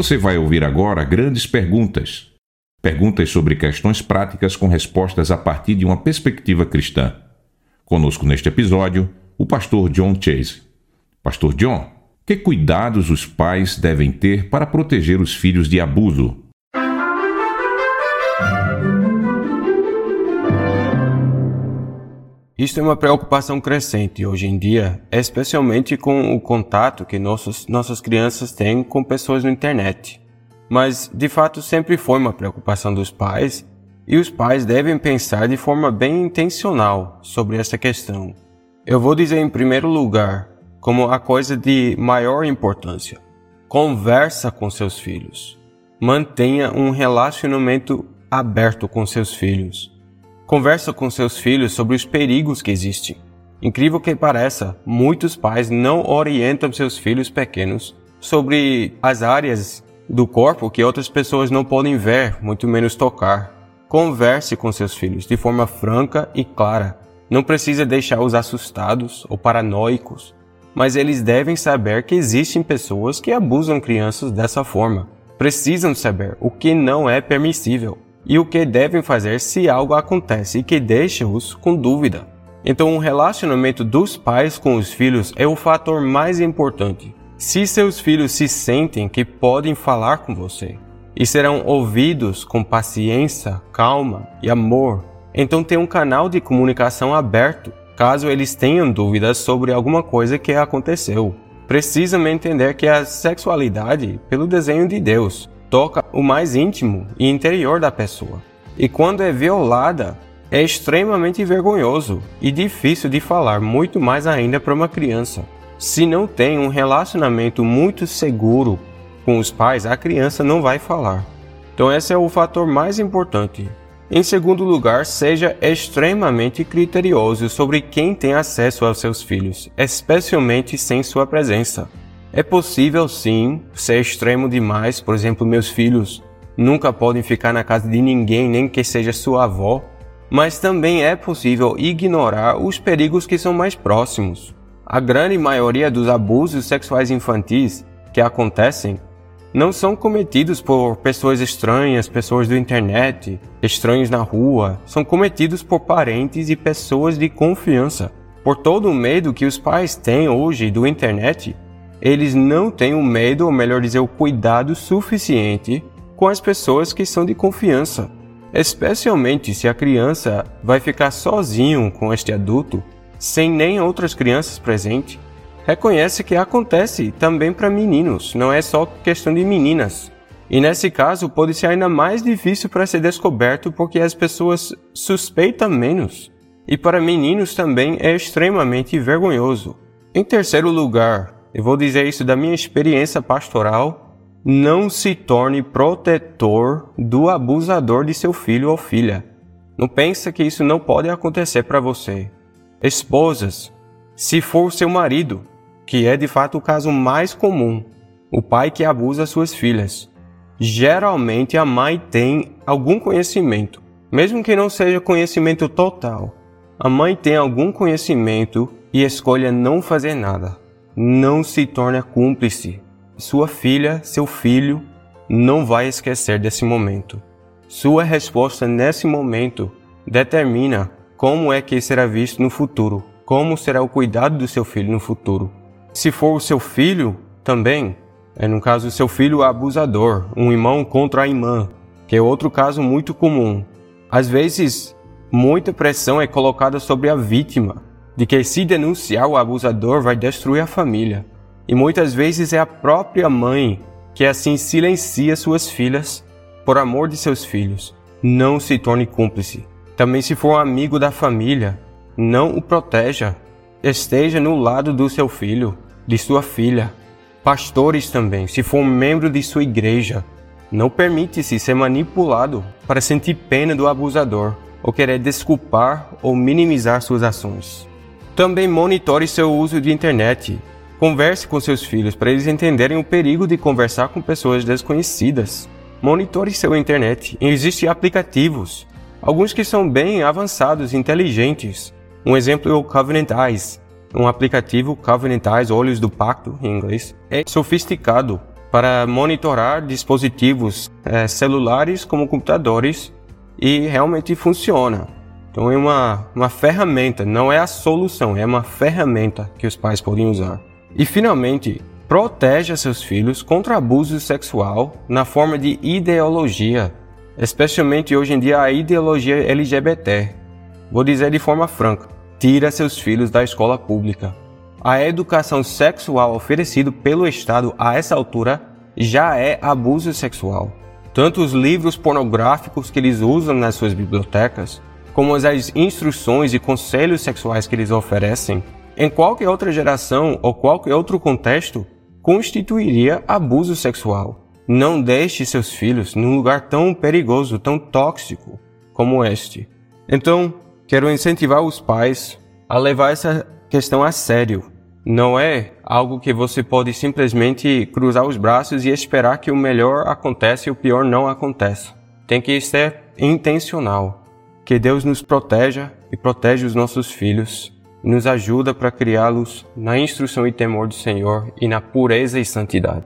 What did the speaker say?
Você vai ouvir agora grandes perguntas. Perguntas sobre questões práticas com respostas a partir de uma perspectiva cristã. Conosco neste episódio, o pastor John Chase. Pastor John, que cuidados os pais devem ter para proteger os filhos de abuso? Isto é uma preocupação crescente hoje em dia, especialmente com o contato que nossos, nossas crianças têm com pessoas na internet. Mas, de fato, sempre foi uma preocupação dos pais e os pais devem pensar de forma bem intencional sobre essa questão. Eu vou dizer em primeiro lugar, como a coisa de maior importância: conversa com seus filhos. Mantenha um relacionamento aberto com seus filhos. Conversa com seus filhos sobre os perigos que existem. Incrível que pareça, muitos pais não orientam seus filhos pequenos sobre as áreas do corpo que outras pessoas não podem ver, muito menos tocar. Converse com seus filhos de forma franca e clara. Não precisa deixá-los assustados ou paranoicos, mas eles devem saber que existem pessoas que abusam crianças dessa forma. Precisam saber o que não é permissível e o que devem fazer se algo acontece e que deixa-os com dúvida. Então, o relacionamento dos pais com os filhos é o fator mais importante. Se seus filhos se sentem que podem falar com você e serão ouvidos com paciência, calma e amor, então tem um canal de comunicação aberto caso eles tenham dúvidas sobre alguma coisa que aconteceu. Precisam entender que a sexualidade, pelo desenho de Deus, toca o mais íntimo e interior da pessoa. E quando é violada, é extremamente vergonhoso e difícil de falar, muito mais ainda para uma criança. Se não tem um relacionamento muito seguro com os pais, a criança não vai falar. Então, esse é o fator mais importante. Em segundo lugar, seja extremamente criterioso sobre quem tem acesso aos seus filhos, especialmente sem sua presença. É possível sim ser extremo demais, por exemplo, meus filhos nunca podem ficar na casa de ninguém, nem que seja sua avó, mas também é possível ignorar os perigos que são mais próximos. A grande maioria dos abusos sexuais infantis que acontecem não são cometidos por pessoas estranhas, pessoas da internet, estranhos na rua, são cometidos por parentes e pessoas de confiança. Por todo o medo que os pais têm hoje do internet, eles não têm o medo, ou melhor dizer, o cuidado suficiente com as pessoas que são de confiança. Especialmente se a criança vai ficar sozinho com este adulto, sem nem outras crianças presentes. Reconhece que acontece também para meninos, não é só questão de meninas. E nesse caso pode ser ainda mais difícil para ser descoberto porque as pessoas suspeitam menos. E para meninos também é extremamente vergonhoso. Em terceiro lugar, eu vou dizer isso da minha experiência pastoral, não se torne protetor do abusador de seu filho ou filha. Não pensa que isso não pode acontecer para você. Esposas, se for seu marido, que é de fato o caso mais comum, o pai que abusa suas filhas. Geralmente a mãe tem algum conhecimento, mesmo que não seja conhecimento total. A mãe tem algum conhecimento e escolha não fazer nada não se torne cúmplice. Sua filha, seu filho, não vai esquecer desse momento. Sua resposta nesse momento determina como é que será visto no futuro, como será o cuidado do seu filho no futuro. Se for o seu filho, também, é no caso seu filho abusador, um irmão contra a irmã, que é outro caso muito comum. Às vezes, muita pressão é colocada sobre a vítima, de que se denunciar o abusador vai destruir a família. E muitas vezes é a própria mãe que assim silencia suas filhas por amor de seus filhos. Não se torne cúmplice. Também se for um amigo da família, não o proteja. Esteja no lado do seu filho, de sua filha. Pastores também, se for um membro de sua igreja, não permite-se ser manipulado para sentir pena do abusador ou querer desculpar ou minimizar suas ações. Também monitore seu uso de internet. Converse com seus filhos para eles entenderem o perigo de conversar com pessoas desconhecidas. Monitore seu internet. Existem aplicativos, alguns que são bem avançados e inteligentes. Um exemplo é o Covenant Eyes, um aplicativo Covenant Eyes, Olhos do Pacto em inglês. É sofisticado. para monitorar dispositivos é, celulares como computadores e realmente funciona. Então é uma, uma ferramenta, não é a solução, é uma ferramenta que os pais podem usar. E finalmente, proteja seus filhos contra abuso sexual na forma de ideologia, especialmente hoje em dia a ideologia LGBT. Vou dizer de forma franca: tira seus filhos da escola pública. A educação sexual oferecida pelo Estado a essa altura já é abuso sexual. Tanto os livros pornográficos que eles usam nas suas bibliotecas, como as instruções e conselhos sexuais que eles oferecem, em qualquer outra geração ou qualquer outro contexto, constituiria abuso sexual. Não deixe seus filhos num lugar tão perigoso, tão tóxico como este. Então, quero incentivar os pais a levar essa questão a sério. Não é algo que você pode simplesmente cruzar os braços e esperar que o melhor aconteça e o pior não aconteça. Tem que ser intencional. Que Deus nos proteja e protege os nossos filhos e nos ajuda para criá-los na instrução e temor do Senhor e na pureza e santidade.